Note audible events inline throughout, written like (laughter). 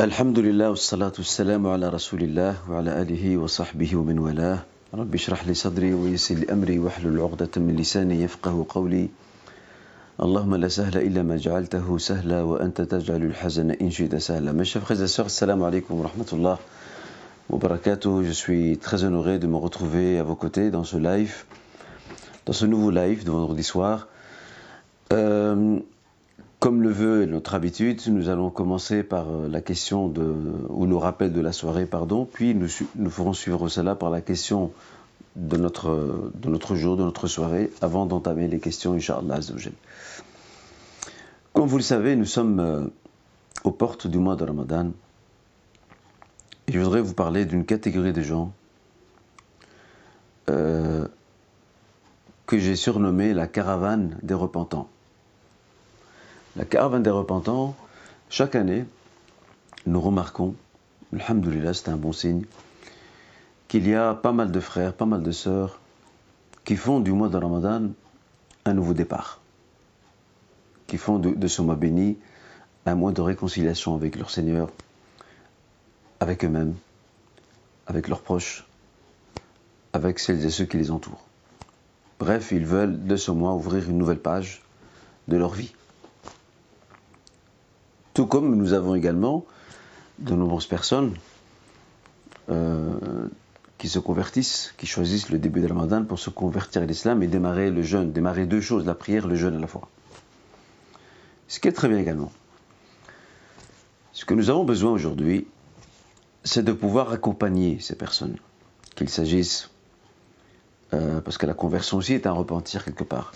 الحمد لله والصلاة والسلام على رسول الله وعلى آله وصحبه ومن والاه رب اشرح لي صدري ويسر لي أمري واحلل عقدة من لساني يفقه قولي اللهم لا سهل إلا ما جعلته سهلا وأنت تجعل الحزن إن شئت سهلا sœurs, salam alaikum wa rahmatullah wa barakatuh. Je suis très honoré de me retrouver à vos côtés dans ce live, dans ce nouveau live de vendredi soir. Euh, Comme le veut notre habitude, nous allons commencer par euh, la question de, ou le rappel de la soirée, pardon, puis nous, ferons suivre cela par la question de notre, de notre jour, de notre soirée, avant d'entamer les questions, Inch'Allah Azzawajal. Comme vous le savez, nous sommes euh, aux portes du mois de Ramadan. Et je voudrais vous parler d'une catégorie de gens euh, que j'ai surnommée la caravane des repentants. La caravane des repentants, chaque année, nous remarquons, alhamdoulilah, c'est un bon signe, qu'il y a pas mal de frères, pas mal de sœurs qui font du mois de Ramadan un nouveau départ, qui font de, de ce mois béni un mois de réconciliation avec leur Seigneur, avec eux-mêmes, avec leurs proches, avec celles et ceux qui les entourent. Bref, ils veulent de ce mois ouvrir une nouvelle page de leur vie. Tout comme nous avons également de nombreuses personnes euh, qui se convertissent, qui choisissent le début de Ramadan pour se convertir à l'islam et démarrer le jeûne, démarrer deux choses, la prière, le jeûne à la fois. Ce qui est très bien également. Ce que nous avons besoin aujourd'hui, c'est de pouvoir accompagner ces personnes, qu'il s'agisse, euh, parce que la conversion aussi est un repentir quelque part,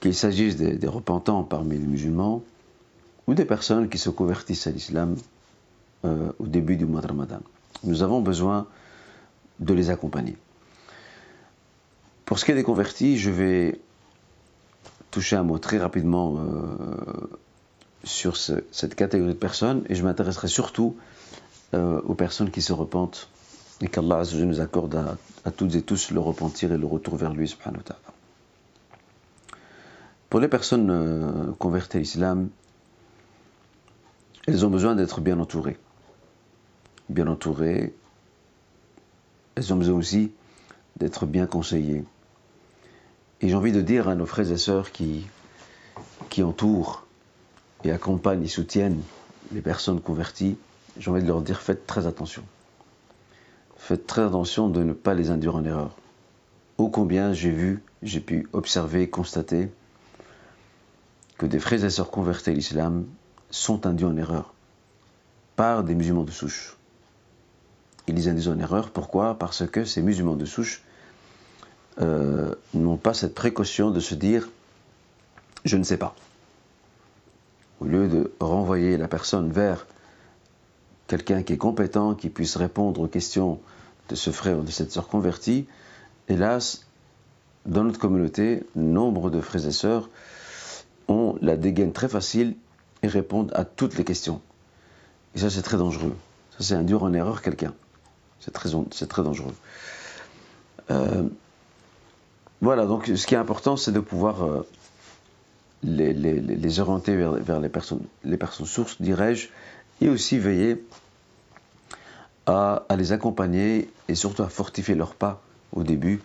qu'il s'agisse des repentants parmi les musulmans, ou des personnes qui se convertissent à l'islam euh, au début du mois de Ramadan. Nous avons besoin de les accompagner. Pour ce qui est des convertis, je vais toucher un mot très rapidement euh, sur ce, cette catégorie de personnes et je m'intéresserai surtout euh, aux personnes qui se repentent et qu'Allah nous accorde à, toutes et tous le repentir et le retour vers lui. Pour les personnes converties à l'islam, elles ont besoin d'être bien entourées. Bien entourées. Elles ont besoin aussi d'être bien conseillées. Et j'ai envie de dire à nos frères et sœurs qui, entourent et accompagnent et soutiennent les personnes converties, j'ai envie de leur dire faites très attention. Faites très attention de ne pas les induire en erreur. Ô combien j'ai vu, j'ai pu observer, constater que des frères et sœurs convertis à l'islam sont induits en erreur par des musulmans de souche. Ils les induisent en erreur, pourquoi? Parce que ces musulmans de souche euh, n'ont pas cette précaution de se dire je ne sais pas. Au lieu de renvoyer la personne vers quelqu'un qui est compétent, qui puisse répondre aux questions de ce frère ou de cette sœur convertie, hélas, dans notre communauté, nombre de frères et sœurs ont la dégaine très facile et répondent à toutes les questions. Et ça, c'est très dangereux. Ça, c'est induire en erreur quelqu'un. C'est très, très dangereux. Euh, voilà, donc ce qui est important, c'est de pouvoir euh, les, orienter vers, vers, les, personnes, les personnes sources, dirais-je, et aussi veiller à, à, les accompagner et surtout à fortifier leurs pas au début,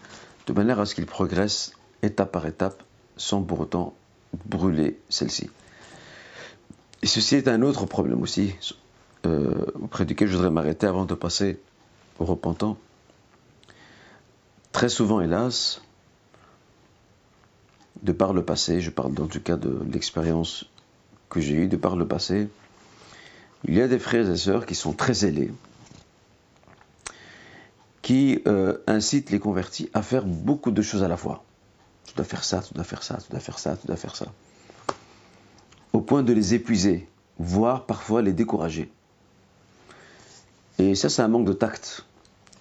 de manière à ce qu'ils progressent étape par étape, sans pour autant brûler celle-ci. Et ceci est un autre problème aussi, euh, auprès duquel je voudrais m'arrêter avant de passer au repentant. Très souvent, hélas, de par le passé, je parle dans tout cas de l'expérience que j'ai eue, de par le passé, il y a des frères et sœurs qui sont très zélés, qui euh, incitent les convertis à faire beaucoup de choses à la fois. Tu dois faire ça, tu dois faire ça, tu dois faire ça, tu dois faire ça point de les épuiser, voire parfois les décourager. Et ça, c'est un manque de tact.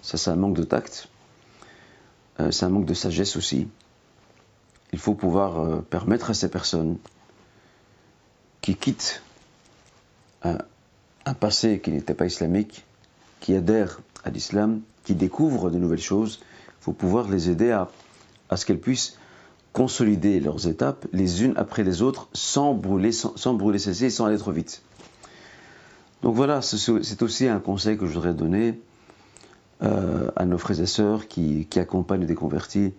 Ça, c'est un manque de tact. Euh, c'est un manque de sagesse aussi. Il faut pouvoir euh, permettre à ces personnes qui quittent un, passé qui n'était pas islamique, qui adhèrent à l'islam, qui découvrent de nouvelles choses, il faut pouvoir les aider à ce qu'elles puissent consolider leurs étapes les unes après les autres sans brûler, sans, sans brûler celles-ci et sans aller trop vite. Donc voilà, c'est aussi un conseil que je voudrais donner euh, à nos frères et sœurs qui, accompagnent des convertis,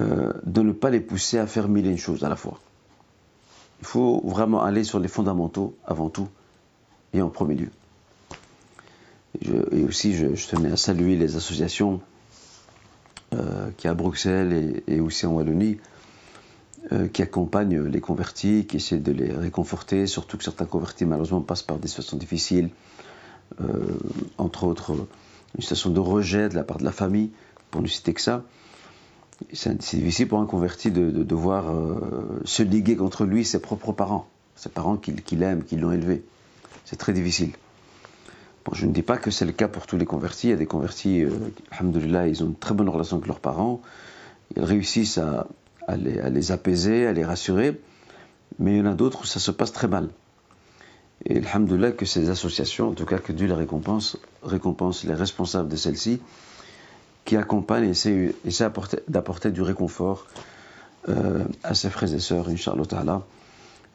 euh, de ne pas les pousser à faire mille et une choses à la fois. Il faut vraiment aller sur les fondamentaux avant tout et en premier lieu. et aussi, je, tenais à saluer les associations euh, qui à Bruxelles et, aussi en Wallonie, euh, qui accompagnent les convertis, qui essaient de les réconforter, surtout que certains convertis malheureusement passent par des situations difficiles, euh, entre autres une situation de rejet de la part de la famille, pour ne citer que ça. C'est difficile pour un converti de, devoir se liguer contre lui ses propres parents, ses parents qu'il qu aime, qui l'ont élevé. C'est très difficile je ne dis pas que c'est le cas pour tous les convertis. Il y a des convertis, euh, ils ont une très bonne relation avec leurs parents. Ils réussissent à, les, apaiser, à les rassurer. Mais il y en a d'autres où ça se passe très mal. Et alhamdoulilah que ces associations, en tout cas que Dieu les récompense, récompense les responsables de celles-ci, qui accompagnent et essaient, d'apporter du réconfort euh, à ses frères et sœurs, Inch'Allah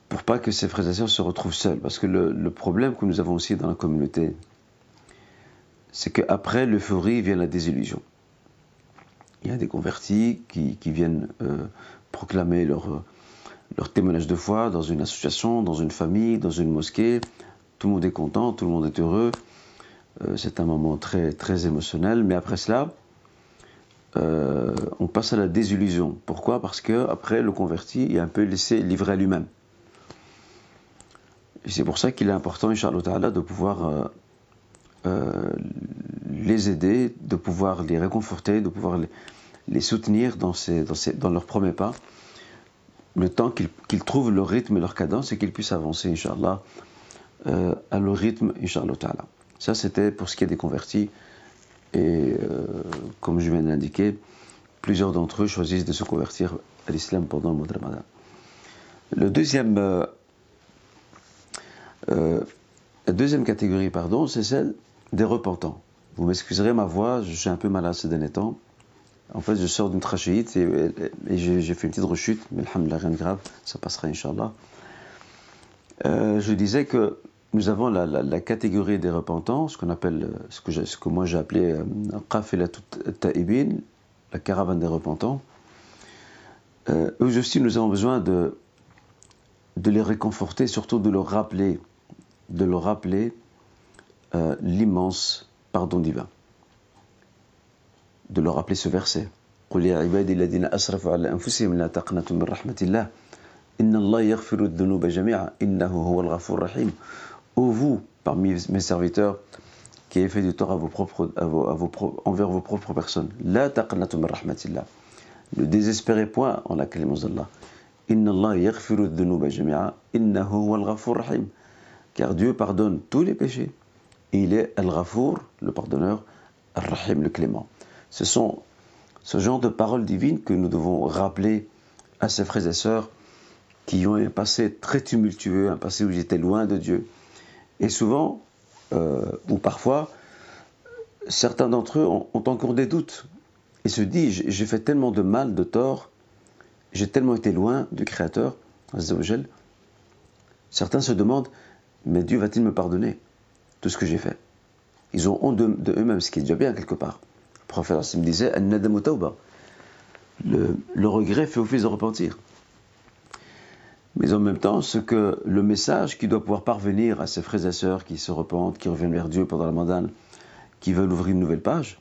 pour pas que ces frères et sœurs se retrouvent seuls. Parce que le problème que nous avons aussi dans la communauté, c'est qu'après l'euphorie vient la désillusion. Il y a des convertis qui, viennent euh, proclamer leur, leur témoignage de foi dans une association, dans une famille, dans une mosquée. Tout le monde est content, tout le monde est heureux. Euh, c'est un moment très, très émotionnel. Mais après cela, euh, on passe à la désillusion. Pourquoi? Parce que après le converti est un peu laissé livrer à lui-même. Et c'est pour ça qu'il est important, Inch'Allah, de pouvoir euh, les aider, de pouvoir les réconforter, de pouvoir les, soutenir dans, leurs premiers pas, le temps qu'ils trouvent leur rythme et leur cadence et qu'ils puissent avancer, Inch'Allah, euh, à leur rythme, Inch'Allah. Ça, c'était pour ce qui est des convertis. Et euh, comme je viens d'indiquer, plusieurs d'entre eux choisissent de se convertir à l'islam pendant le mois de Ramadan. Le deuxième, la deuxième catégorie, pardon, c'est celle des repentants. Vous m'excuserez ma voix, je suis un peu malade ces derniers temps. En fait, je sors d'une trachéite et, j'ai fait une petite rechute, mais alhamdoulilah, rien de grave, ça passera, Inch'Allah. Euh, je disais que nous avons la, catégorie des repentants, ce qu'on appelle, ce que, moi j'ai appelé euh, Ta'ibin, la caravane des repentants. Eux aussi, nous avons besoin de les réconforter, surtout de leur rappeler, de leur rappeler euh, l'immense pardon divin. De leur rappeler ce verset. قل يا عبادي الذين أسرفوا على أنفسهم لا تقنطوا من رحمة الله إن الله يغفر الذنوب جميعا إنه هو الغفور الرحيم Ô vous, parmi mes serviteurs, qui avez fait du tort à vos propres, à vos, à vos, envers vos propres personnes, لا تقنطوا من رحمة الله Ne désespérez point en la clémence d'Allah. إن الله يغفر الذنوب جميعا إنه هو الغفور الرحيم Car Dieu pardonne tous les péchés il est Al-Ghafour, le pardonneur, Al-Rahim, le clément. Ce sont ce genre de paroles divines que nous devons rappeler à ces frères et sœurs qui ont un passé très tumultueux, un passé où ils étaient loin de Dieu. Et souvent, euh, ou parfois, certains d'entre eux ont, encore des doutes et se disent j'ai fait tellement de mal, de tort, j'ai tellement été loin du Créateur, Certains se demandent mais Dieu va-t-il me pardonner tout ce que j'ai fait? Ils ont honte de, eux-mêmes, ce qui est déjà bien quelque part. Le prophète me disait le, le regret fait office de repentir. Mais en même temps, ce que le message qui doit pouvoir parvenir à ces frères et sœurs qui se repentent, qui reviennent vers Dieu pendant la mandane, qui veulent ouvrir une nouvelle page,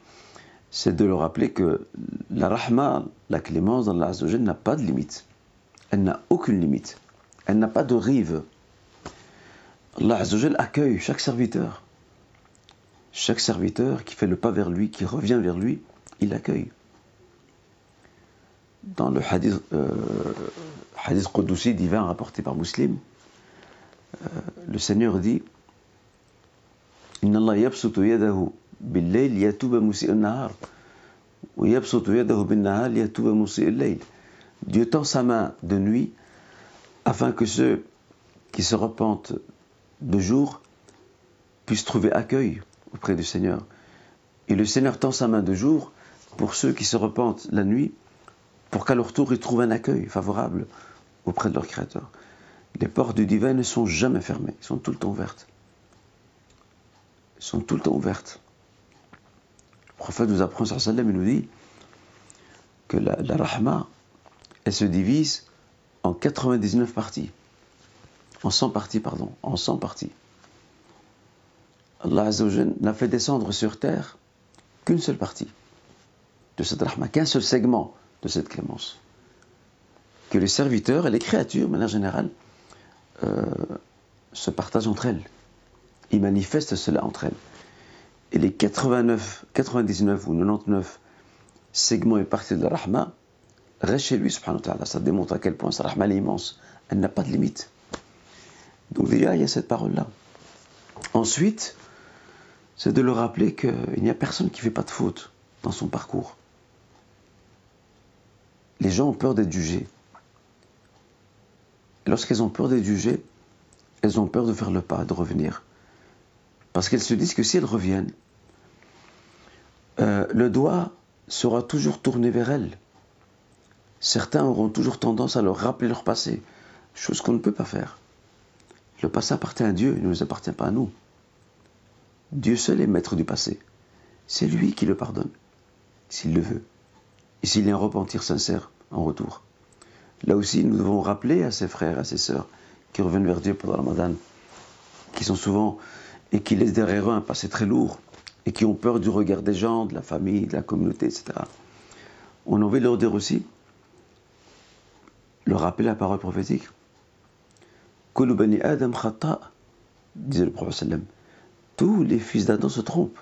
c'est de leur rappeler que la rahma, la clémence dans la n'a pas de limite. Elle n'a aucune limite. Elle n'a pas de rive. Allah Azzawajal accueille chaque serviteur. Chaque serviteur qui fait le pas vers lui, qui revient vers lui, il l'accueille. Dans le hadith, euh, hadith divin rapporté par Muslim, euh, le Seigneur dit nahar. Dieu tend sa main de nuit afin que ceux qui se repentent de jour puissent trouver accueil auprès du Seigneur. Et le Seigneur tend sa main de jour pour ceux qui se repentent la nuit, pour qu'à leur tour ils trouvent un accueil favorable auprès de leur Créateur. Les portes du divin ne sont jamais fermées, elles sont tout le temps ouvertes. sont tout le temps ouvertes. Le prophète nous apprend, sallam, il nous dit que la, la rahma, elle se divise en 99 parties. En 100 parties, pardon. En 100 parties. Allah n'a fait descendre sur terre qu'une seule partie de cette rahma, qu'un seul segment de cette clémence. Que les serviteurs et les créatures, de manière générale, euh, se partagent entre elles. Ils manifestent cela entre elles. Et les 89, 99 ou 99 segments et parties de la rahma restent chez lui, subhanahu wa ta'ala. Ça démontre à quel point sa rahma est immense. Elle n'a pas de limite. Donc déjà, il y a cette parole-là. Ensuite, c'est de leur rappeler qu'il n'y a personne qui ne fait pas de faute dans son parcours. Les gens ont peur d'être jugés. Lorsqu'elles ont peur d'être jugées, elles ont peur de faire le pas, de revenir. Parce qu'elles se disent que si elles reviennent, euh, le doigt sera toujours tourné vers elles. Certains auront toujours tendance à leur rappeler leur passé, chose qu'on ne peut pas faire. Le passé appartient à Dieu, il ne nous appartient pas à nous. Dieu seul est maître du passé. C'est lui qui le pardonne, s'il le veut, et s'il y a un repentir sincère en retour. Là aussi, nous devons rappeler à ses frères, à ses sœurs, qui reviennent vers Dieu pendant le Ramadan, qui sont souvent, et qui laissent derrière eux un passé très lourd, et qui ont peur du regard des gens, de la famille, de la communauté, etc. On a envie de leur dire aussi, leur rappeler la parole prophétique. Adam disait le prophète. Tous les fils d'Adam se trompent.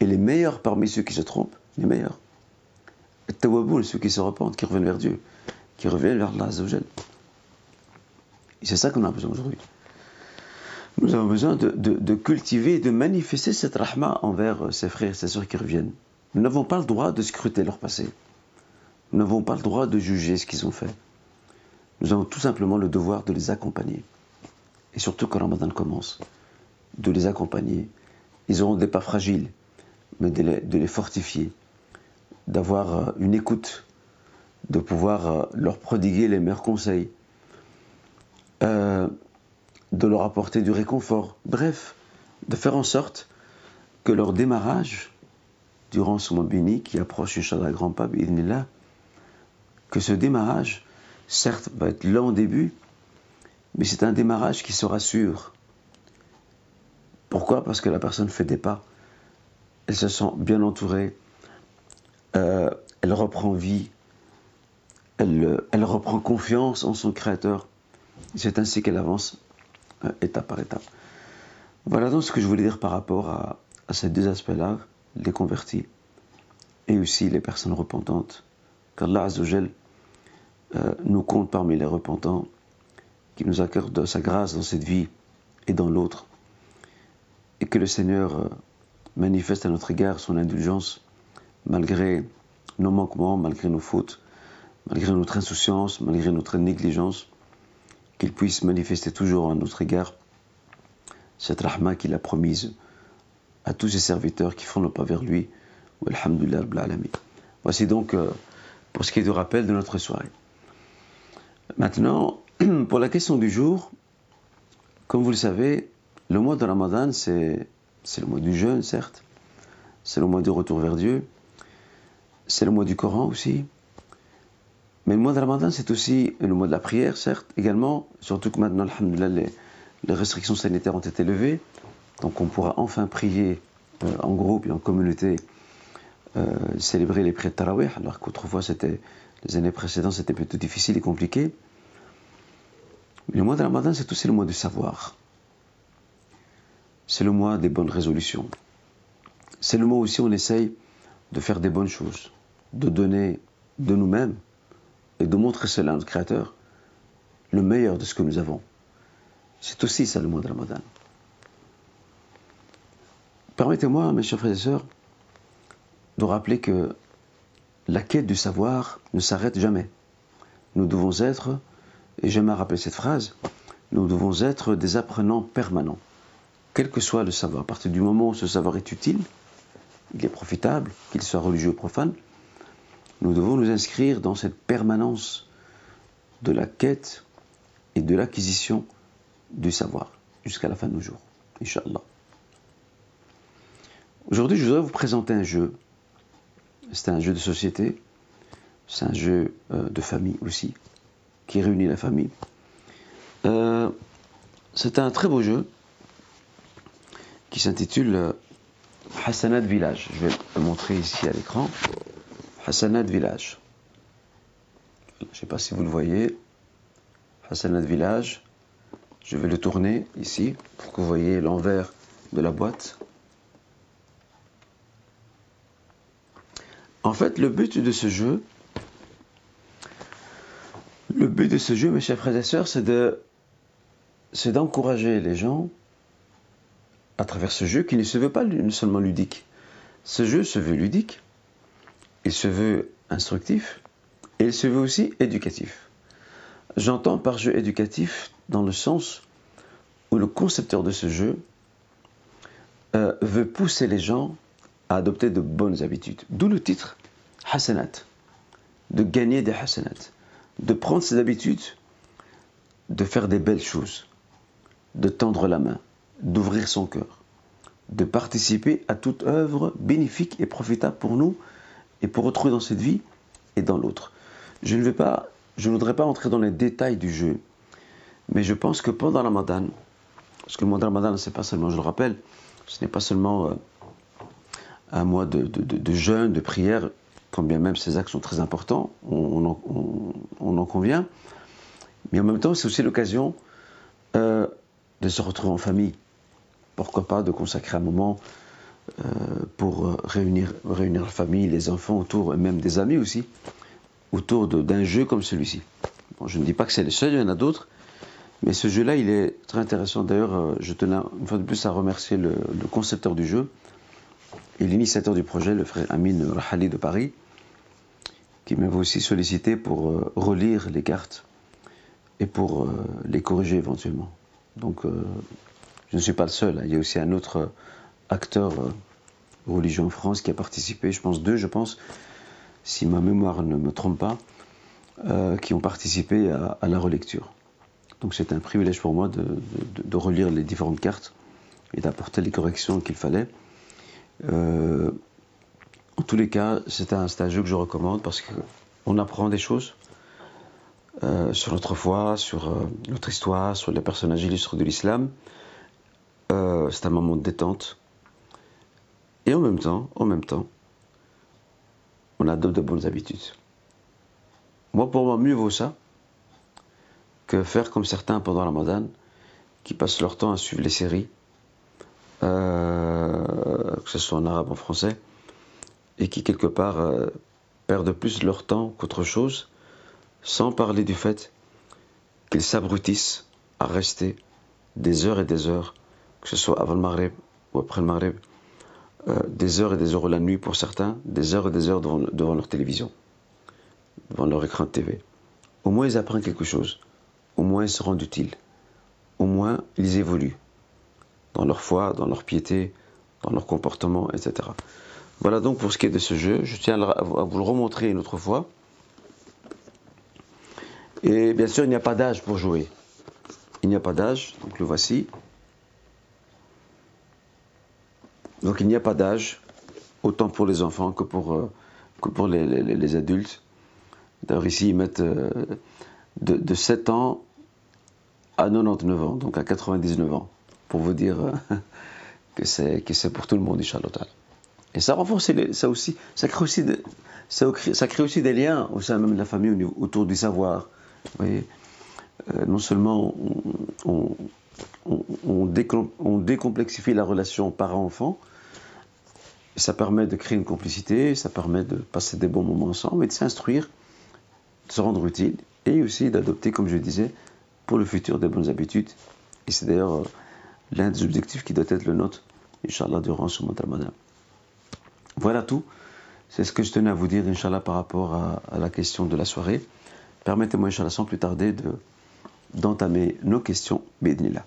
Et les meilleurs parmi ceux qui se trompent, les meilleurs. Les ceux qui se repentent, qui reviennent vers Dieu, qui reviennent vers Allah Et c'est ça qu'on a besoin aujourd'hui. Nous avons besoin de, cultiver, de manifester cette rahma envers ses frères et ses sœurs qui reviennent. Nous n'avons pas le droit de scruter leur passé. Nous n'avons pas le droit de juger ce qu'ils ont fait. Nous avons tout simplement le devoir de les accompagner. Et surtout quand Ramadan commence, de les accompagner. Ils auront des pas fragiles, mais de les, fortifier, d'avoir euh, une écoute, de pouvoir euh, leur prodiguer les meilleurs conseils, euh, de leur apporter du réconfort. Bref, de faire en sorte que leur démarrage, durant ce mois béni qui approche, Inch'Allah, grand là, que ce démarrage certes, va être lent au début, mais c'est un démarrage qui sera sûr. Pourquoi? Parce que la personne fait des pas, elle se sent bien entourée, euh, elle reprend vie, elle, elle, reprend confiance en son Créateur. C'est ainsi qu'elle avance euh, étape par étape. Voilà donc ce que je voulais dire par rapport à, à ces deux aspects-là, les convertis et aussi les personnes repentantes. Qu'Allah Azzawajal euh, nous compte parmi les repentants, qui nous accorde sa grâce dans cette vie et dans l'autre, et que le Seigneur euh, manifeste à notre égard son indulgence malgré nos manquements, malgré nos fautes, malgré notre insouciance, malgré notre négligence, qu'il puisse manifester toujours à notre égard cette rahma qu'il a promise à tous ses serviteurs qui font le pas vers lui. Voici donc euh, pour ce qui est du rappel de notre soirée. Maintenant, (clears throat) pour la question du jour, comme vous le savez, le mois de Ramadan, c'est le mois du jeûne, certes, c'est le mois du retour vers Dieu, c'est le mois du Coran aussi. Mais le mois de Ramadan, c'est aussi le mois de la prière, certes, également, surtout que maintenant, les, les restrictions sanitaires ont été levées, donc on pourra enfin prier euh, en groupe et en communauté, euh, célébrer les prières de Tarawih, alors qu'autrefois, c'était les années précédentes, c'était plutôt difficile et compliqué. Le mois de Ramadan, c'est aussi le mois du savoir. C'est le mois des bonnes résolutions. C'est le mois aussi où on essaye de faire des bonnes choses, de donner de nous-mêmes et de montrer cela à notre Créateur, le meilleur de ce que nous avons. C'est aussi ça le mois de Ramadan. Permettez-moi, mes chers frères et sœurs, de rappeler que la quête du savoir ne s'arrête jamais. Nous devons être, et j'aime à rappeler cette phrase, nous devons être des apprenants permanents. Quel que soit le savoir, à partir du moment où ce savoir est utile, il est profitable, qu'il soit religieux ou profane, nous devons nous inscrire dans cette permanence de la quête et de l'acquisition du savoir, jusqu'à la fin de nos jours, Inch'Allah. Aujourd'hui, je voudrais vous présenter un jeu. C'est un jeu de société, c'est un jeu euh, de famille aussi, qui réunit la famille. Euh, c'est un très beau jeu qui s'intitule euh, Hassanat Village. Je vais le montrer ici à l'écran. Hassanat Village. Je ne sais pas si vous le voyez. Hassanat Village. Je vais le tourner ici pour que vous voyez l'envers de la boîte. En fait, le but de ce jeu, le but de ce jeu, mes chers frères et sœurs, c'est de, c'est d'encourager les gens à travers ce jeu qui ne se veut pas seulement ludique. Ce jeu se veut ludique, il se veut instructif et il se veut aussi éducatif. J'entends par jeu éducatif dans le sens où le concepteur de ce jeu euh, veut pousser les gens à adopter de bonnes habitudes. D'où le titre Hassanat, de gagner des Hassanat, de prendre ses habitudes, de faire des belles choses, de tendre la main, d'ouvrir son cœur, de participer à toute œuvre bénéfique et profitable pour nous et pour autrui dans cette vie et dans l'autre. Je ne pas, je voudrais pas entrer dans les détails du jeu, mais je pense que pendant la Ramadan, parce que le mois de Ramadan, c'est pas seulement, je le rappelle, ce n'est pas seulement euh, un mois de, jeûne, de prière, quand bien même ces actes sont très importants, on, en, convient, mais en même temps, c'est aussi l'occasion euh, de se retrouver en famille. Pourquoi pas de consacrer un moment euh, pour réunir, réunir la famille, les enfants autour, et même des amis aussi, autour d'un jeu comme celui-ci. Je ne dis pas que c'est le seul, il y en a d'autres, mais ce jeu-là, il est très intéressant. D'ailleurs, euh, je tenais une fois de plus à remercier le, concepteur du jeu et l'initiateur du projet, le frère Amin Rahali de Paris, qui m'avait aussi sollicité pour euh, relire les cartes et pour euh, les corriger éventuellement. Donc, je ne suis pas le seul. Hein. Il y a aussi un autre acteur religieux en France qui a participé, je pense deux, je pense, si ma mémoire ne me trompe pas, qui ont participé à la relecture. Donc c'est un privilège pour moi de, relire les différentes cartes et d'apporter les corrections qu'il fallait. Euh, en tous les cas, c'est un, un, jeu que je recommande parce qu'on apprend des choses euh, sur notre foi, sur euh, notre histoire, sur les personnages illustres de l'islam. c'est un moment de détente. Et en même temps, on adopte de bonnes habitudes. Moi, pour moi, mieux vaut ça que faire comme certains pendant la Ramadan, qui passent leur temps à suivre les séries, que ce soit en arabe ou en français, et qui quelque part euh, perdent plus leur temps qu'autre chose, sans parler du fait qu'ils s'abrutissent à rester des heures et des heures, que ce soit avant le Maghreb ou après le Maghreb, euh, des heures et des heures la nuit pour certains, des heures et des heures devant, devant leur télévision, devant leur écran de TV. Au moins ils apprennent quelque chose. Au moins ils se rendent utiles, au moins ils évoluent dans leur foi, dans leur piété, dans leur comportement, etc. Voilà donc pour ce qui est de ce jeu. Je tiens à vous le remontrer une autre fois. Et bien sûr, il n'y a pas d'âge pour jouer. Il n'y a pas d'âge, donc le voici. Donc il n'y a pas d'âge, autant pour les enfants que pour, euh, les, adultes. D'ailleurs ici, ils mettent euh, de, de 7 ans à 99 ans, donc à 99 ans, pour vous dire euh, que c'est que c'est pour tout le monde, Inch'Allah. Et ça renforce ça aussi, ça crée aussi, ça, ça, des liens au sein même de la famille autour du savoir. Euh, non seulement on, on, on, décomplexifie la relation parent-enfant, ça permet de créer une complicité, ça permet de passer des bons moments ensemble et de s'instruire, de se rendre utile et aussi d'adopter, comme je disais, pour le futur des bonnes habitudes. Et c'est d'ailleurs euh, l'un des objectifs qui doit être le nôtre, Inch'Allah, durant ce mois de. Voilà tout. C'est ce que je tenais à vous dire, Inch'Allah, par rapport à, la question de la soirée. Permettez-moi, Inch'Allah, sans plus tarder, de, d'entamer nos questions. Bédnillah.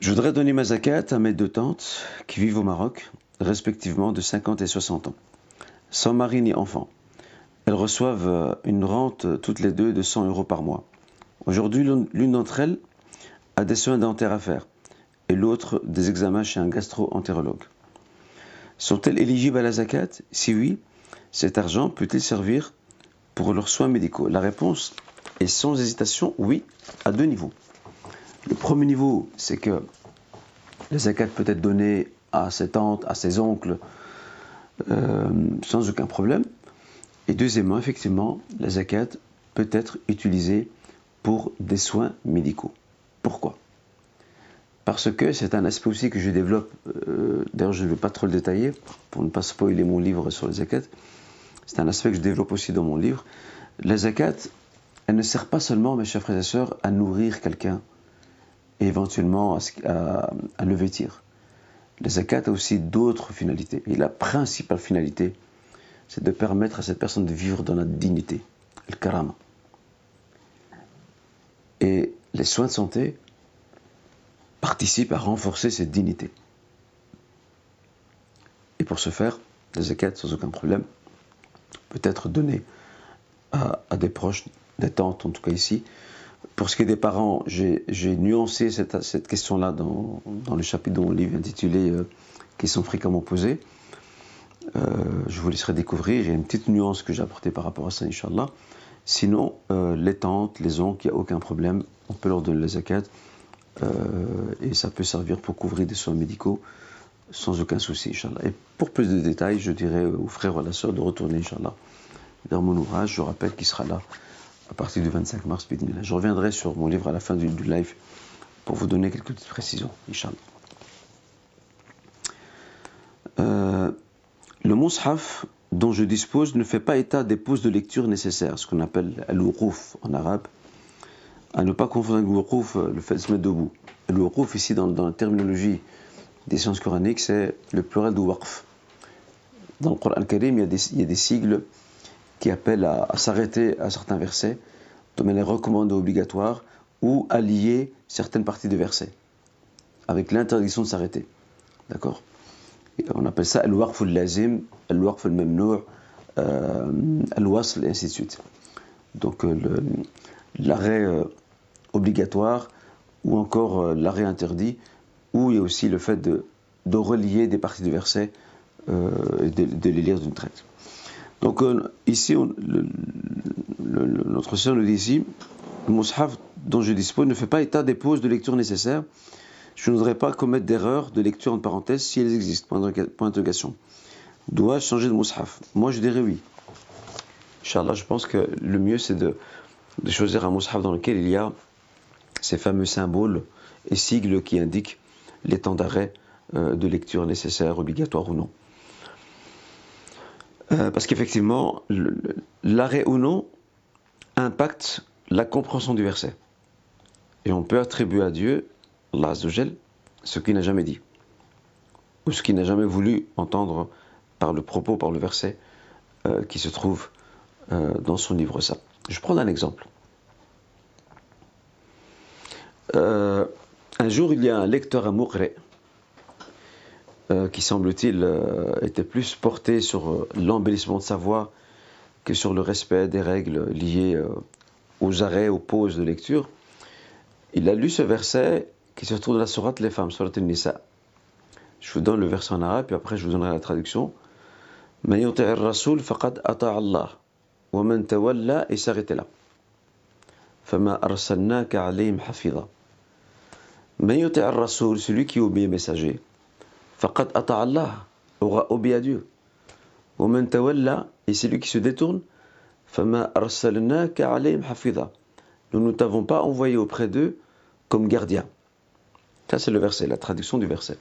Je voudrais donner ma zakat à mes deux tantes qui vivent au Maroc, respectivement de 50 et 60 ans, sans mari ni enfant. Elles reçoivent euh, une rente toutes les deux de 100 euros par mois. Aujourd'hui, l'une d'entre elles a des soins dentaires à faire et l'autre des examens chez un gastro-entérologue. Sont-elles éligibles à la zakat? Si oui, cet argent peut-il servir pour leurs soins médicaux? La réponse est sans hésitation oui, à deux niveaux. Le premier niveau, c'est que la zakat peut être donnée à ses tantes, à ses oncles, euh, sans aucun problème. Et deuxièmement, effectivement, la zakat peut être utilisée pour des soins médicaux. Pourquoi? Parce que c'est un aspect aussi que je développe, euh, d'ailleurs je ne vais pas trop le détailler pour ne pas spoiler mon livre sur la zakat, c'est un aspect que je développe aussi dans mon livre. La zakat, elle ne sert pas seulement, mes chers frères et sœurs, à nourrir quelqu'un et éventuellement à, à le vêtir. La zakat a aussi d'autres finalités. Et la principale finalité, c'est de permettre à cette personne de vivre dans la dignité, le karama. Et les soins de santé participent à renforcer cette dignité. Et pour ce faire, la zakat, sans aucun problème, peut être donnée à, des proches, des tantes en tout cas ici. Pour ce qui est des parents, j'ai nuancé cette, question-là dans, le chapitre de mon livre intitulé euh, Questions fréquemment posées. Euh, je vous laisserai découvrir. A une petite nuance que j'ai apportée par rapport à ça, Inch'Allah. Sinon, euh, les tantes, les oncles, il n'y a aucun problème. On peut leur donner les zakat. Euh, et ça peut servir pour couvrir des soins médicaux sans aucun souci, Inch'Allah. Et pour plus de détails, je dirais aux frères ou à la sœur de retourner, Inch'Allah, vers mon ouvrage. Je rappelle qu'il sera là à partir du 25 mars. Je reviendrai sur mon livre à la fin du, live pour vous donner quelques petites précisions, Inch'Allah. Euh, le dont je dispose ne fait pas état des pauses de lecture nécessaires, ce qu'on appelle al en arabe. À ne pas confondre avec euh, le fait de se mettre debout. al ici, dans, la terminologie des sciences coraniques, c'est le pluriel de waqf. Dans le Coran Karim, il y a des, il y a des sigles qui appellent à, s'arrêter à certains versets, de manière recommandée obligatoire, ou à lier certaines parties de versets, avec l'interdiction de s'arrêter. D'accord? On appelle ça al-waqf al-lazim, al-waqf al-mamnou', euh, al-wasl, et ainsi de suite. Donc euh, l'arrêt euh, obligatoire ou encore l'arrêt interdit, ou il y a aussi le fait de, de relier des parties du verset et de, les lire d'une traite. Donc ici, notre sœur nous dit ici, le mushaf dont je dispose ne fait pas état des pauses de lecture nécessaires je ne voudrais pas commettre d'erreur de lecture en parenthèse si elles existent. Point d'interrogation. Dois-je changer de mushaf Moi, je dirais oui. Inch'Allah, je pense que le mieux, c'est de, choisir un mushaf dans lequel il y a ces fameux symboles et sigles qui indiquent les temps d'arrêt euh, de lecture nécessaires, obligatoires ou non. Euh, parce qu'effectivement, l'arrêt ou non impacte la compréhension du verset. Et on peut attribuer à Dieu Allah ce qu'il n'a jamais dit, ou ce qu'il n'a jamais voulu entendre par le propos, par le verset euh, qui se trouve euh, dans son livre ça. Je prends un exemple. Euh, un jour, il y a un lecteur à Moukre qui semble-t-il était plus porté sur l'embellissement de sa voix que sur le respect des règles liées aux arrêts, aux pauses de lecture. Il a lu ce verset qui se trouve dans la sourate Les femmes, sourate Nisa. Je vous donne le verset en arabe, puis après je vous donnerai la traduction. Man yuti'ir rasoul faqad ata'a Allah. Wa man tawalla, et s'arrêter là. Fama arsalnaka alayhim hafidha. Man yuti'ir rasoul, celui qui obéit messager. Faqad ata'a Allah, aura obéi à Dieu. Wa man et celui qui se détourne. Fama arsalnaka alayhim hafidha. Nous ne t'avons pas envoyé auprès d'eux comme gardien. Ça, c'est le verset, la traduction du verset.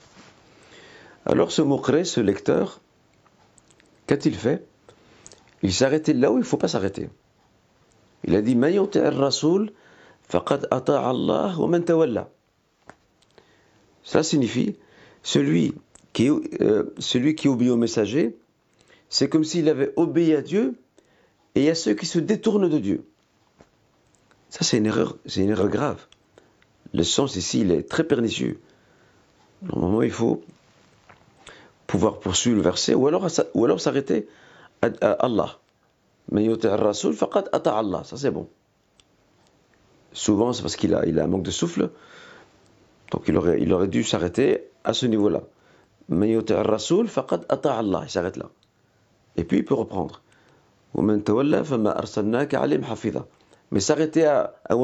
Alors, ce mot ce lecteur, qu'a-t-il fait? Il s'est arrêté là où il ne faut pas s'arrêter. Il a dit rasoul faqad Allah wa. Ça signifie celui qui, euh, celui qui obéit au messager, c'est comme s'il avait obéi à Dieu et à ceux qui se détournent de Dieu. Ça, c'est une erreur, c'est une erreur grave le sens ici, il est très pernicieux. Normalement, il faut pouvoir poursuivre le verset ou alors, s'arrêter à, Allah. Mais rasoul Allah. Ça, c'est bon. souvent c'est parce qu'il a, il un manque de souffle, donc il aurait, dû s'arrêter à ce niveau-là. Mais Rasoul, Allah, il s'arrête là. Et puis il peut reprendre. Mais s'arrêter à, à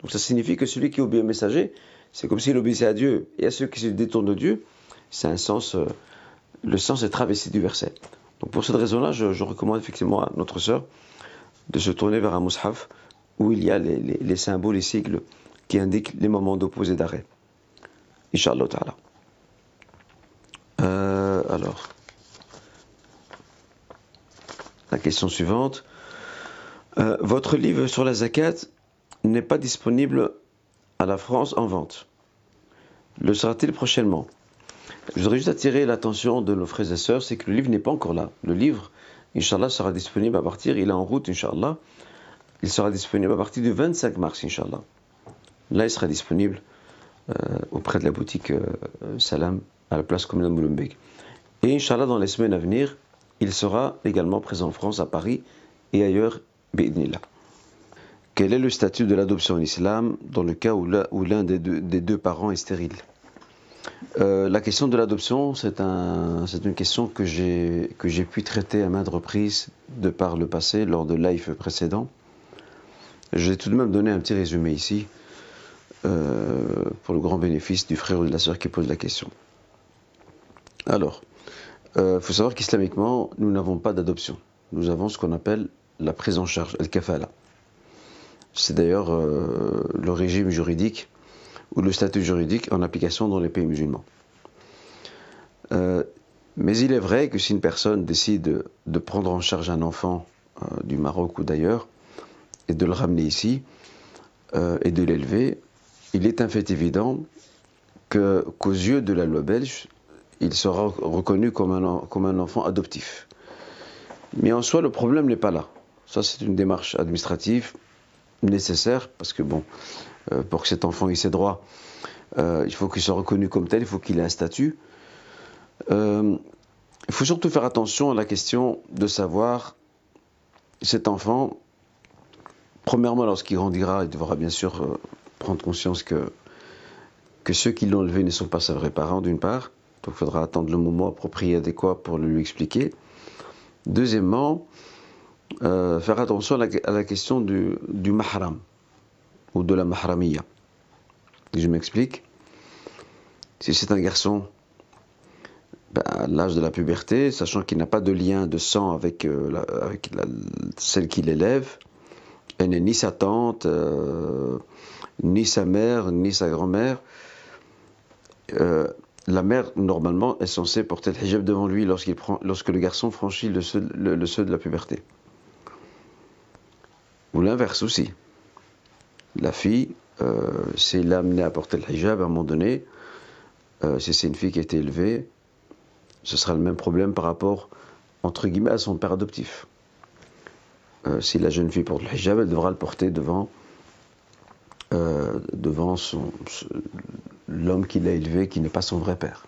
donc ça signifie que celui qui obéit au messager, c'est comme s'il obéissait à Dieu. Et à ceux qui se détournent de Dieu, c'est un sens, euh, le sens est travesti du verset. Donc pour cette raison-là, je, recommande effectivement à notre sœur de se tourner vers un mushaf où il y a les, symboles, les sigles qui indiquent les moments d'opposé d'arrêt. Inch'Allah ta'ala. Euh, alors, la question suivante. Euh, votre livre sur la zakat n'est pas disponible à la France en vente. Le sera-t-il prochainement? Je voudrais juste attirer l'attention de nos frères et sœurs, c'est que le livre n'est pas encore là. Le livre, Inch'Allah, sera disponible à partir, il est en route, Inch'Allah. Il sera disponible à partir du 25 mars, Inch'Allah. Là, il sera disponible euh, auprès de la boutique euh, Salam, à la place communale Moulumbeek. Et Inch'Allah, dans les semaines à venir, il sera également présent en France, à Paris et ailleurs, B'idnillah. Quel est le statut de l'adoption en islam dans le cas où l'un des, deux parents est stérile euh, La question de l'adoption, c'est une question que j'ai pu traiter à maintes reprises de par le passé, lors de live précédents. Je vais tout de même donner un petit résumé ici, euh, pour le grand bénéfice du frère ou de la sœur qui pose la question. Alors, il euh, faut savoir qu'islamiquement, nous n'avons pas d'adoption. Nous avons ce qu'on appelle la prise en charge, el-kafala. C'est d'ailleurs euh, le régime juridique ou le statut juridique en application dans les pays musulmans. Euh, mais il est vrai que si une personne décide de prendre en charge un enfant euh, du Maroc ou d'ailleurs et de le ramener ici et de l'élever, il est un fait évident qu'aux yeux de la loi belge, il sera reconnu comme un, comme un enfant adoptif. Mais en soi, le problème n'est pas là. Ça, c'est une démarche administrative nécessaire, parce que bon, euh, pour que cet enfant ait ses droits, euh, il faut qu'il soit reconnu comme tel, il faut qu'il ait un statut. Euh, il faut surtout faire attention à la question de savoir cet enfant, premièrement, lorsqu'il grandira, il devra bien sûr prendre conscience que, que ceux qui l'ont élevé ne sont pas ses vrais parents, d'une part. Donc il faudra attendre le moment approprié, adéquat pour le lui expliquer. Deuxièmement, euh, faire attention à la, question du, mahram ou de la mahramiya. Je m'explique. Si c'est un garçon ben, à l'âge de la puberté, sachant qu'il n'a pas de lien de sang avec, euh, celle qui l'élève, elle n'est ni sa tante, euh, ni sa mère, ni sa grand-mère. la mère, normalement, est censée porter le hijab devant lui lorsque le garçon franchit le seuil de la puberté. Ou l'inverse aussi. La fille, euh, c'est l'amener à porter le hijab à un moment donné, euh, si c'est une fille qui a été élevée, ce sera le même problème par rapport, entre guillemets, à son père adoptif. Euh, si la jeune fille porte le hijab, elle devra le porter devant, devant l'homme qui l'a élevé, qui n'est pas son vrai père.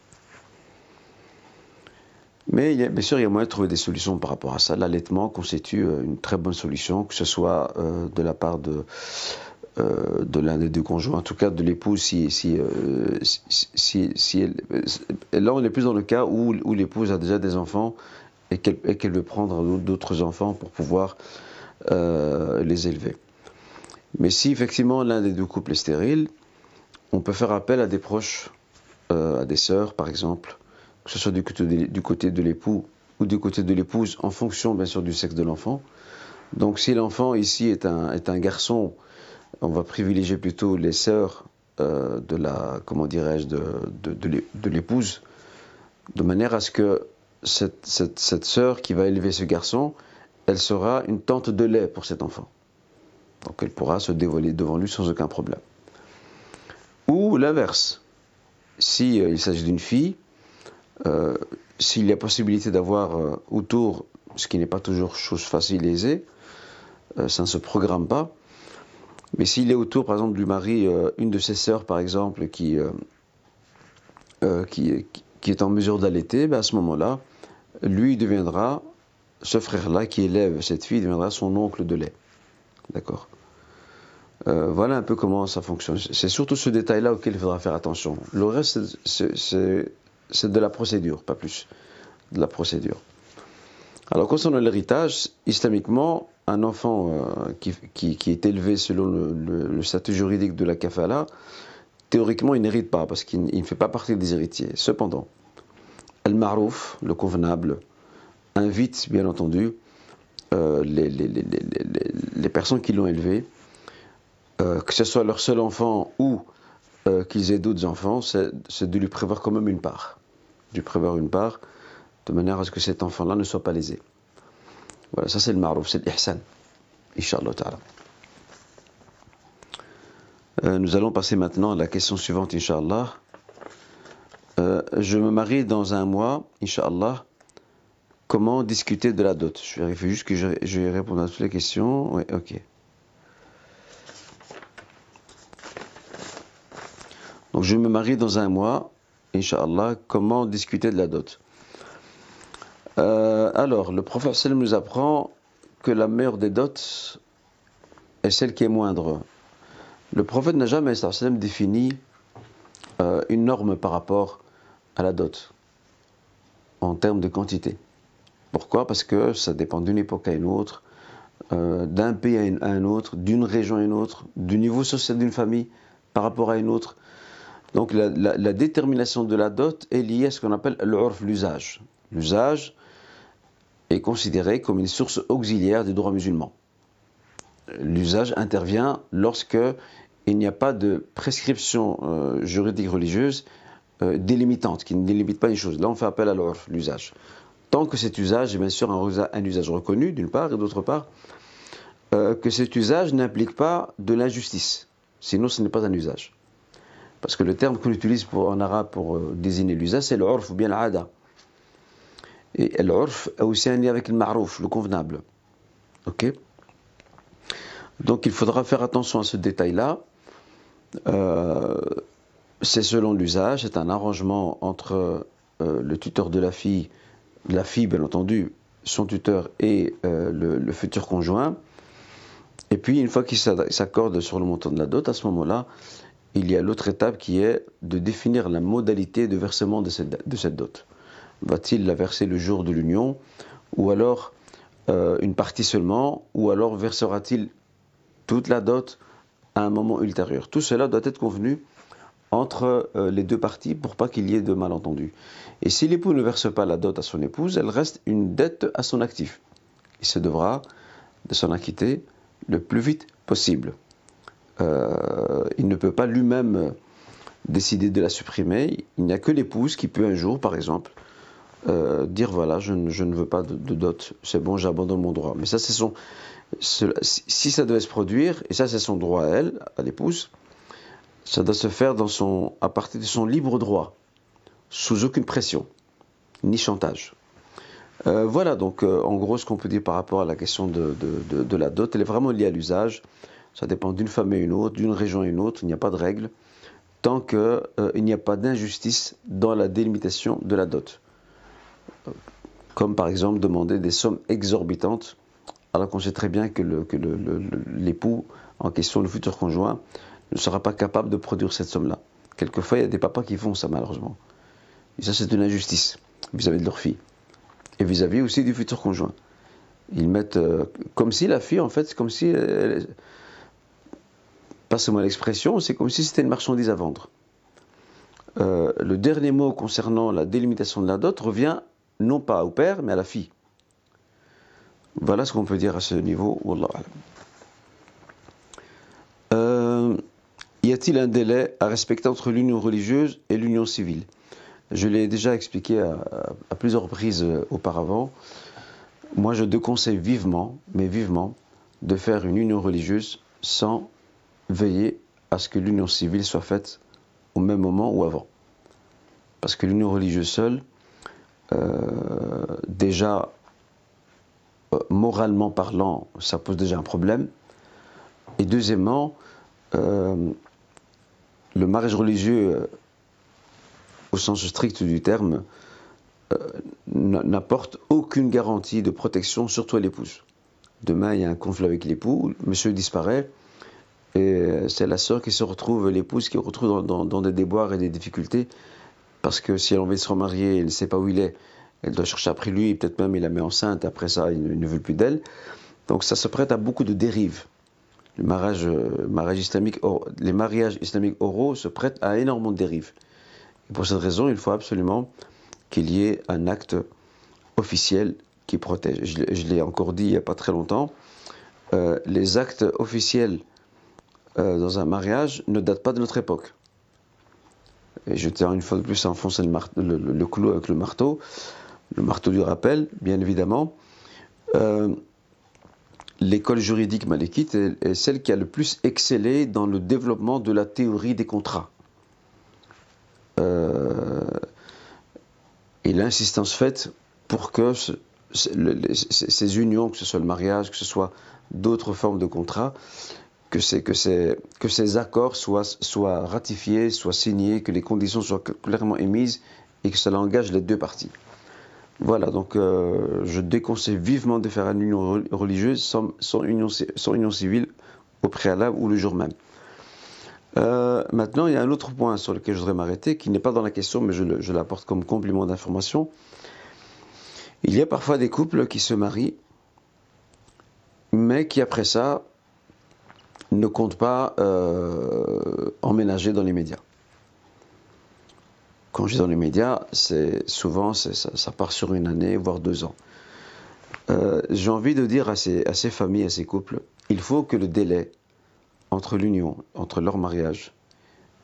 Mais bien sûr, il y a moyen de trouver des solutions par rapport à ça. L'allaitement constitue euh, une très bonne solution, que ce soit euh, de la part de, euh, de l'un des deux conjoints, en tout cas de l'épouse, si, là on est plus dans le cas où l'épouse a déjà des enfants et qu'elle veut prendre d'autres enfants pour pouvoir les élever. Mais si effectivement l'un des deux couples est stérile, on peut faire appel à des proches, à des sœurs par exemple, que ce soit du côté de, l'époux ou du côté de l'épouse, en fonction bien sûr du sexe de l'enfant. Donc si l'enfant ici est un, garçon, on va privilégier plutôt les sœurs euh, de la, comment dirais-je, de, l'épouse, de manière à ce que cette, cette, sœur qui va élever ce garçon, elle sera une tante de lait pour cet enfant. Donc elle pourra se dévoiler devant lui sans aucun problème. Ou l'inverse. Si euh, il s'agit d'une fille, euh, s'il y a possibilité d'avoir euh, autour, ce qui n'est pas toujours chose facile et aisée, euh, ça ne se programme pas. Mais s'il est autour, par exemple, du mari, une de ses sœurs, par exemple, qui, qui, est en mesure d'allaiter, ben à ce moment-là, lui deviendra, ce frère-là qui élève cette fille, deviendra son oncle de lait. D'accord? Voilà un peu comment ça fonctionne. C'est surtout ce détail-là auquel il faudra faire attention. Le reste, c'est de la procédure, pas plus. De la procédure. Alors, concernant l'héritage, islamiquement, un enfant euh, qui, qui, est élevé selon le, statut juridique de la kafala, théoriquement, il n'hérite pas parce qu'il ne fait pas partie des héritiers. Cependant, Al-Marouf, le convenable, invite, bien entendu, euh, les, personnes qui l'ont élevé, euh, que ce soit leur seul enfant ou qu'ils aient d'autres enfants, c'est de lui prévoir quand même une part. De lui prévoir une part, de manière à ce que cet enfant-là ne soit pas lésé. Voilà, ça c'est le marouf, c'est l'ihsan. Inch'Allah. Euh, nous allons passer maintenant à la question suivante, Inch'Allah. Euh, je me marie dans un mois, Inch'Allah. Comment discuter de la dot? Je vérifie juste que je, je vais répondre à toutes les questions. Oui, ok. Je me marie dans un mois, Inch'Allah. Comment discuter de la dot? Euh, alors, le prophète nous apprend que la meilleure des dots est celle qui est moindre. Le prophète n'a jamais défini euh, une norme par rapport à la dot en termes de quantité. Pourquoi? Parce que ça dépend d'une époque à une autre, euh, d'un pays à, un autre, d'une région à une autre, du niveau social d'une famille par rapport à une autre. Donc la, détermination de la dot est liée à ce qu'on appelle l'urf, l'usage. L'usage, est considéré comme une source auxiliaire du droit musulman. L'usage intervient lorsque il n'y a pas de prescription euh, juridique religieuse euh, délimitante, qui ne délimite pas une chose. Là, on fait appel à l'usage. Tant que cet usage est bien sûr un, usage reconnu, d'une part, et d'autre part, euh, que cet usage n'implique pas de l'injustice. Sinon, ce n'est pas un usage. Parce que le terme qu'on utilise en arabe pour désigner l'usage, c'est l'urf ou bien l'ada. Et l'urf a aussi un lien avec le marouf, le convenable. Ok? Donc il faudra faire attention à ce détail-là. Euh, c'est selon l'usage, c'est un arrangement entre euh, le tuteur de la fille, la fille bien entendu, son tuteur et euh, le, futur conjoint. Et puis une fois qu'ils s'accordent sur le montant de la dot, à ce moment-là, il y a l'autre étape qui est de définir la modalité de versement de cette dot va-t-il la verser le jour de l'union, ou alors euh, une partie seulement, ou alors versera-t-il toute la dot à un moment ultérieur? Tout cela doit être convenu entre euh, les deux parties pour pas qu'il y ait de malentendus. Et si l'époux ne verse pas la dot à son épouse, elle reste une dette à son actif. Il se devra de s'en acquitter le plus vite possible. Euh, il ne peut pas lui-même décider de la supprimer. Il n'y a que l'épouse qui peut un jour, par exemple, euh, dire voilà, je ne, veux pas de, dot, c'est bon, j'abandonne mon droit. Mais ça, c'est son. Si ça devait se produire, et ça, c'est son droit à elle, à l'épouse, ça doit se faire à partir de son libre droit, sous aucune pression, ni chantage. Euh, voilà donc en gros ce qu'on peut dire par rapport à la question de, la dot. Elle est vraiment liée à l'usage. Ça dépend d'une famille à une autre, d'une région à une autre. Il n'y a pas de règle tant qu'il n'y a pas d'injustice dans la délimitation de la dot comme par exemple demander des sommes exorbitantes, alors qu'on sait très bien que l'époux en question, le futur conjoint, ne sera pas capable de produire cette somme-là. Quelquefois, il y a des papas qui font ça, malheureusement. Et ça, c'est une injustice vis-à-vis de leur fille. Et vis-à-vis aussi du futur conjoint. Ils mettent euh, comme si la fille, en fait, c'est comme si. Elle, passe-moi l'expression, c'est comme si c'était une marchandise à vendre. Euh, le dernier mot concernant la délimitation de la dot revient non pas au père, mais à la fille. Voilà ce qu'on peut dire à ce niveau. Euh, y a-t-il un délai à respecter entre l'union religieuse et l'union civile? Je l'ai déjà expliqué à, plusieurs reprises euh, auparavant. Moi, je déconseille vivement, mais vivement, de faire une union religieuse sans veiller à ce que l'union civile soit faite au même moment ou avant. Parce que l'union religieuse seule, euh, déjà, euh, moralement parlant, ça pose déjà un problème. Et deuxièmement, euh, le mariage religieux, au sens strict du terme, n'apporte aucune garantie de protection, surtout à l'épouse. Demain, il y a un conflit avec l'époux, monsieur disparaît, Et c'est la sœur qui se retrouve, l'épouse qui se retrouve dans, des déboires et des difficultés, parce que si elle a envie de se remarier, elle ne sait pas où il est, elle doit chercher après lui, peut-être même il la met enceinte, après ça, il ne, veut plus d'elle. Donc ça se prête à beaucoup de dérives. Euh, les mariages islamiques oraux se prêtent à énormément de dérives. Et pour cette raison, il faut absolument qu'il y ait un acte officiel qui protège. Je, l'ai encore dit il n'y a pas très longtemps. Euh, les actes officiels euh, dans un mariage ne datent pas de notre époque. Et je tiens une fois de plus à enfoncer le, clou avec le marteau, le marteau du rappel, bien évidemment. Euh, l'école juridique malékite est, celle qui a le plus excellé dans le développement de la théorie des contrats. et l'insistance faite pour que ces unions, que ce soit le mariage, que ce soit d'autres formes de contrats, que, que, que ces accords soient, soient ratifiés, soient signés, que les conditions soient clairement émises et que cela engage les deux parties. Voilà, donc euh, je déconseille vivement de faire une union religieuse sans, union, sans union, civile au préalable ou le jour même. Euh, maintenant, il y a un autre point sur lequel je voudrais m'arrêter, qui n'est pas dans la question, mais je, je l'apporte comme complément d'information. Il y a parfois des couples qui se marient, mais qui après ça ne comptent pas euh, emménager dans les médias. Quand je dis dans les médias, c'est souvent ça, part sur une année, voire deux ans. Euh, j'ai envie de dire à ces, à ces familles, à ces couples, il faut que le délai entre l'union, entre leur mariage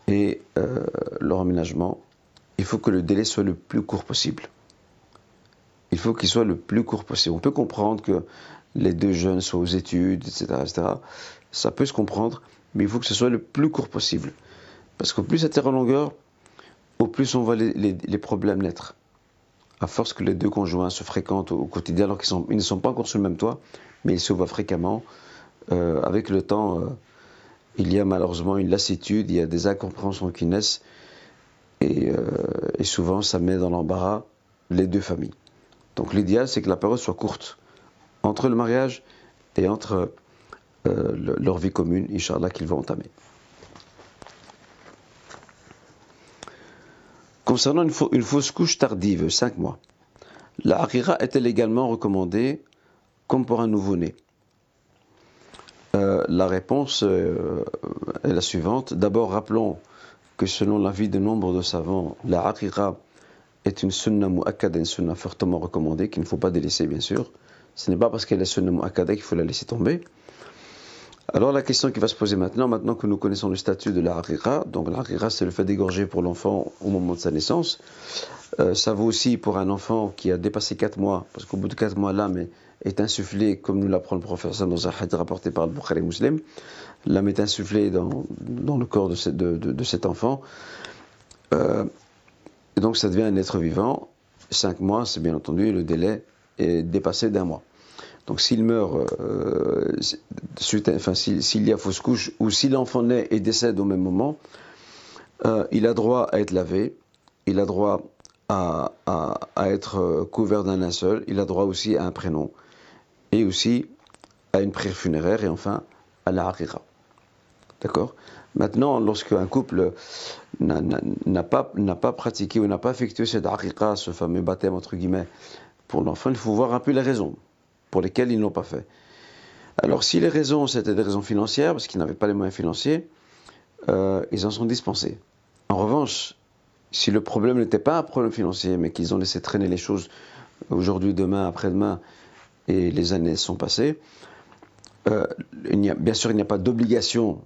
et euh, leur emménagement, il faut que le délai soit le plus court possible il faut qu'il soit le plus court possible. On peut comprendre que les deux jeunes soient aux études, etc., etc. Ça peut se comprendre, mais il faut que ce soit le plus court possible. Parce qu'au plus ça tire en longueur, au plus on voit les, problèmes naître. À force que les deux conjoints se fréquentent au, quotidien, alors qu'ils ne sont pas encore sur le même toit, mais ils se voient fréquemment, euh, avec le temps, euh, il y a malheureusement une lassitude, il y a des incompréhensions qui naissent, et, euh, et souvent ça met dans l'embarras les deux familles. Donc l'idéal, c'est que la période soit courte entre le mariage et entre euh, leur vie commune, Inch'Allah, qu'ils vont entamer. Concernant une, fausse couche tardive, 5 mois, la harira est-elle également recommandée comme pour un nouveau-né? Euh, La réponse euh, est la suivante. D'abord, rappelons que selon l'avis de nombre de savants, la harira est une sunna mu'akkada, une sunna fortement recommandée, qu'il ne faut pas délaisser, bien sûr. Ce n'est pas parce qu'elle est sunna mu'akkada qu'il faut la laisser tomber. Alors la question qui va se poser maintenant, maintenant que nous connaissons le statut de la harira, donc la harira c'est le fait d'égorger pour l'enfant au moment de sa naissance, euh, ça vaut aussi pour un enfant qui a dépassé 4 mois, parce qu'au bout de 4 mois l'âme est, insufflée, comme nous l'apprend le professeur dans un hadith rapporté par le Bukhari Muslim, l'âme est insufflée dans, dans le corps de, cet enfant. Euh, et donc ça devient un être vivant. Cinq mois, c'est bien entendu, le délai est dépassé d'un mois. Donc s'il meurt, euh, enfin, s'il y a fausse couche, ou si l'enfant naît et décède au même moment, euh, il a droit à être lavé, il a droit à, être couvert d'un linceul, il a droit aussi à un prénom, et aussi à une prière funéraire, et enfin à la harira. D'accord? Maintenant, lorsque un couple n'a pas, pratiqué ou n'a pas effectué cette aqiqa, ce fameux baptême entre guillemets, pour l'enfant, il faut voir un peu les raisons pour lesquelles ils ne l'ont pas fait. Alors, si les raisons, c'était des raisons financières, parce qu'ils n'avaient pas les moyens financiers, euh, ils en sont dispensés. En revanche, si le problème n'était pas un problème financier, mais qu'ils ont laissé traîner les choses aujourd'hui, demain, après-demain, et les années sont passées, euh, bien sûr, il n'y a pas d'obligation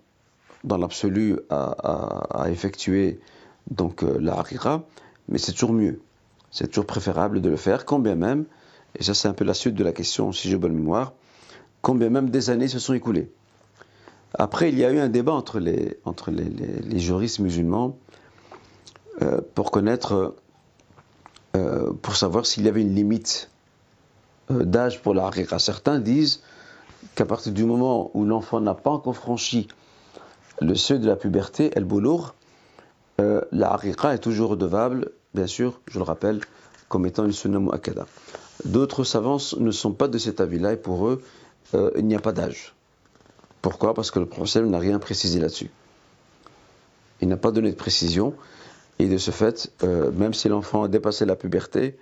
dans l'absolu à, effectuer donc euh, la harira, mais c'est toujours mieux. C'est toujours préférable de le faire, quand bien même, et ça c'est un peu la suite de la question, si j'ai bonne mémoire, combien même des années se sont écoulées. Après, il y a eu un débat entre les, juristes musulmans euh, pour connaître, euh, pour savoir s'il y avait une limite d'âge pour la harira. Certains disent qu'à partir du moment où l'enfant n'a pas encore franchi le seuil de la puberté, El Boulour, euh, la harira est toujours redevable, bien sûr, je le rappelle, comme étant une sunna mu'akkada. D'autres savants ne sont pas de cet avis-là et pour eux, euh, il n'y a pas d'âge. Pourquoi? Parce que le prophète n'a rien précisé là-dessus. Il n'a pas donné de précision. Et de ce fait, euh, même si l'enfant a dépassé la puberté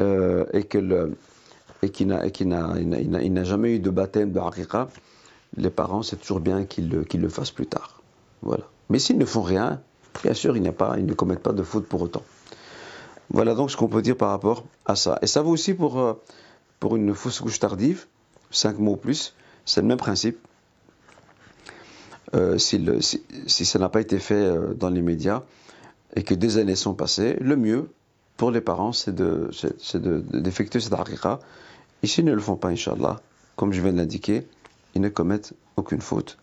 euh, et qu'il n'a jamais eu de baptême de harira, les parents, c'est toujours bien qu'ils le, fassent plus tard. Voilà. Mais s'ils ne font rien, bien sûr, ils ne commettent pas de faute pour autant. Voilà donc ce qu'on peut dire par rapport à ça. Et ça vaut aussi pour, euh, pour une fausse couche tardive, 5 mots plus, c'est le même principe. Euh, si, si, ça n'a pas été fait euh, dans les médias et que des années sont passées, le mieux pour les parents, c'est d'effectuer de, cette harira. Et s'ils ne le font pas, Inch'Allah, comme je viens de l'indiquer, ils ne commettent aucune faute.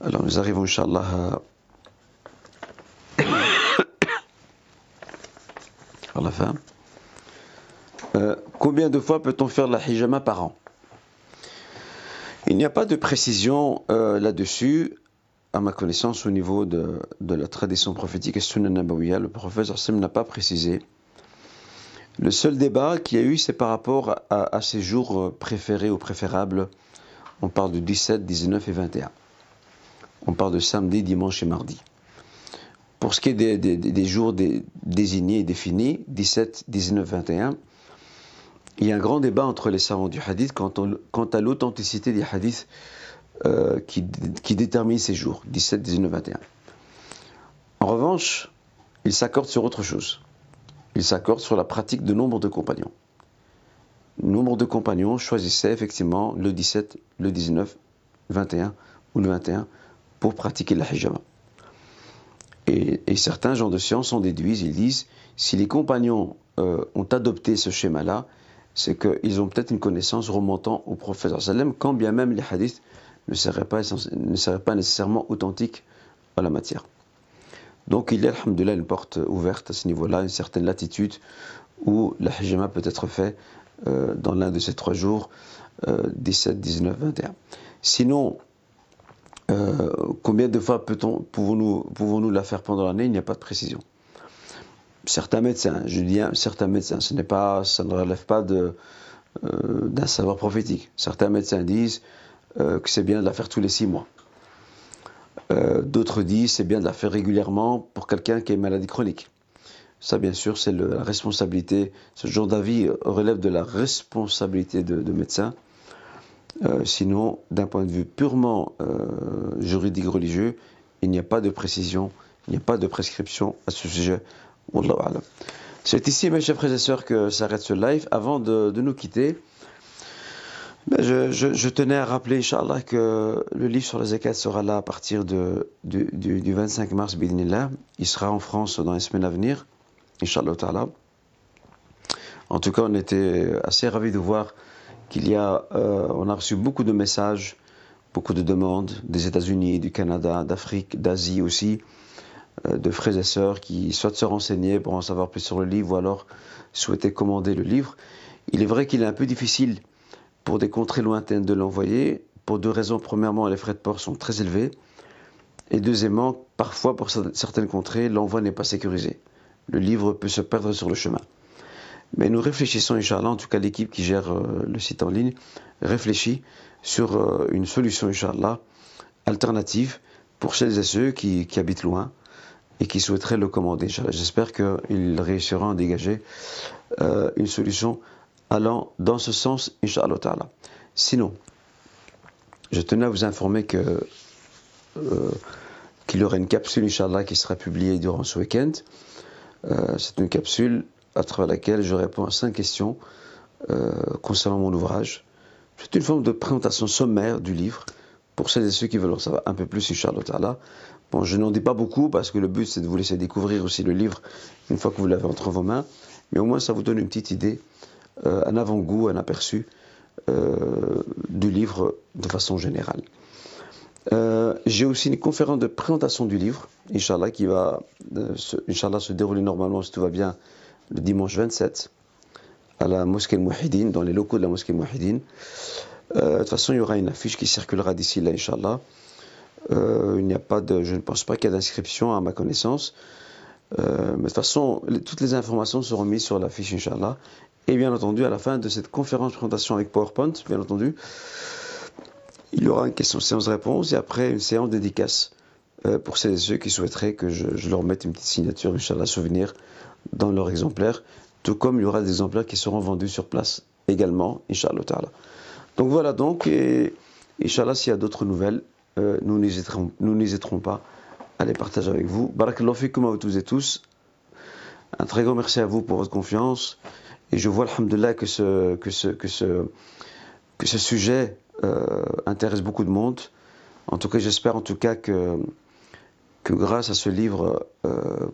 Alors nous arrivons, Inch'Allah, à la fin. Euh, combien de fois peut-on faire la hijama par an? Il n'y a pas de précision euh, là-dessus, à ma connaissance, au niveau de, la tradition prophétique et Nabawiya. Le prophète Hassim n'a pas précisé. Le seul débat qu'il y a eu, c'est par rapport à, ces jours euh, préférés ou préférables. On parle de 17, 19 et 21. On parle de samedi, dimanche et mardi. Pour ce qui est des, jours désignés et définis, 17, 19, 21, il y a un grand débat entre les savants du hadith quant, à l'authenticité des hadiths euh, qui, déterminent ces jours, 17, 19, 21. En revanche, ils s'accordent sur autre chose. Ils s'accordent sur la pratique de nombre de compagnons. Nombre de compagnons choisissaient effectivement le 17, le 19, 21 ou le 21 pour pratiquer la hijama. Et, certains gens de science en déduisent, ils disent, si les compagnons euh, ont adopté ce schéma-là, c'est qu'ils ont peut-être une connaissance remontant au prophète sallam, quand bien même les hadiths ne seraient pas, ne seraient pas nécessairement authentiques à la matière. Donc il y a, alhamdoulilah, une porte ouverte à ce niveau-là, une certaine latitude où la hijama peut être fait euh, dans l'un de ces trois jours, 17, 19, 21. Sinon, euh, combien de fois pouvons-nous pouvons la faire pendant l'année? Il n'y a pas de précision. Certains médecins, je dis certains médecins, ce pas, ça ne relève pas de, euh, d'un savoir prophétique. Certains médecins disent euh, que c'est bien de la faire tous les six mois. d'autres disent c'est bien de la faire régulièrement pour quelqu'un qui a une maladie chronique. Ça, bien sûr, c'est la responsabilité. Ce genre d'avis relève de la responsabilité de, de médecins. Euh, sinon, d'un point de vue purement euh, juridique religieux, il n'y a pas de précision, il n'y a pas de prescription à ce sujet. C'est ici, mes chers frères et sœurs, que s'arrête ce live. Avant de, nous quitter, ben, je, tenais à rappeler, Inch'Allah, que le livre sur la zakat sera là à partir du, du, 25 mars, bidnillah. Il sera en France dans les semaines à venir, Inch'Allah. En tout cas, on était assez ravis de voir qu'il y a, euh, on a reçu beaucoup de messages, beaucoup de demandes des États-Unis, du Canada, d'Afrique, d'Asie aussi, euh, de frères et sœurs qui souhaitent se renseigner pour en savoir plus sur le livre ou alors souhaiter commander le livre. Il est vrai qu'il est un peu difficile pour des contrées lointaines de l'envoyer, pour deux raisons. Premièrement, les frais de port sont très élevés. Et deuxièmement, parfois pour certaines contrées, l'envoi n'est pas sécurisé. Le livre peut se perdre sur le chemin. Mais nous réfléchissons, Inch'Allah, en tout cas l'équipe qui gère euh, le site en ligne, réfléchit sur euh, une solution, Inch'Allah, alternative pour celles et ceux qui, habitent loin et qui souhaiteraient le commander. J'espère qu'ils réussiront à dégager euh, une solution allant dans ce sens, Inch'Allah. Sinon, je tenais à vous informer que qu'il y aurait une capsule, Inch'Allah, qui sera publiée durant ce week-end. C'est une capsule à travers laquelle je réponds à cinq questions euh, concernant mon ouvrage. C'est une forme de présentation sommaire du livre pour celles et ceux qui veulent en savoir un peu plus sur Charlotte Allah. Bon, je n'en dis pas beaucoup parce que le but c'est de vous laisser découvrir aussi le livre une fois que vous l'avez entre vos mains, mais au moins ça vous donne une petite idée, euh, un avant-goût, un aperçu euh, du livre de façon générale. J'ai aussi une conférence de présentation du livre, Inch'Allah, qui va se, se dérouler normalement si tout va bien le dimanche 27 à la mosquée Mouhidine, dans les locaux de la mosquée Mouhidine. Euh, de toute façon, il y aura une affiche qui circulera d'ici là, Inch'Allah. Euh, il n'y a pas de, je ne pense pas qu'il y ait d'inscription à ma connaissance. Euh, mais de toute façon, toutes les informations seront mises sur l'affiche, Inch'Allah. Et bien entendu, à la fin de cette conférence présentation avec PowerPoint, bien entendu, il y aura une question séance-réponse et après une séance dédicace pour celles et ceux qui souhaiteraient que je, leur mette une petite signature, Inch'Allah, souvenir dans leur exemplaire, tout comme il y aura des exemplaires qui seront vendus sur place également, Inch'Allah. Donc voilà donc, et Inch'Allah, s'il y a d'autres nouvelles, euh, nous n'hésiterons pas à les partager avec vous. Barakallahu fikum à tous et tous. Un très grand merci à vous pour votre confiance. Et je vois, alhamdulillah, que ce, que ce, que ce, que ce sujet euh, intéresse beaucoup de monde. En tout cas, j'espère en tout cas que, que grâce à ce livre, euh,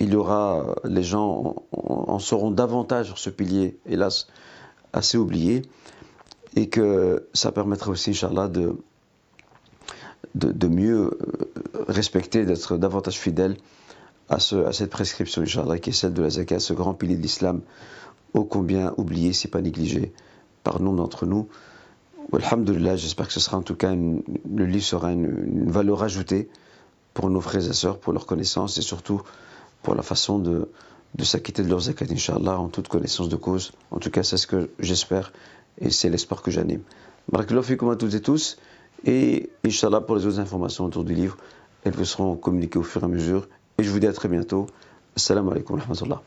il y aura, les gens en, sauront davantage sur ce pilier, hélas, assez oublié, et que ça permettra aussi, Inch'Allah, de, de, mieux euh, respecter, d'être davantage fidèle à, ce, à cette prescription, Inch'Allah, qui est celle de la zakat, ce grand pilier de l'islam, ô combien oublié, si pas négligé, par nombre d'entre nous. Alhamdulillah, j'espère que ce sera en tout cas, le livre sera une, valeur ajoutée pour nos frères et sœurs, pour leur connaissance et surtout pour la façon de, de s'acquitter de leurs zakat, Inch'Allah, en toute connaissance de cause. En tout cas, c'est ce que j'espère et c'est l'espoir que j'anime. Barakallahu fikum à toutes et tous. Et Inch'Allah, pour les autres informations autour du livre, elles vous seront communiquées au fur et à mesure. Et je vous dis à très bientôt. Assalamu alaikum wa rahmatullah.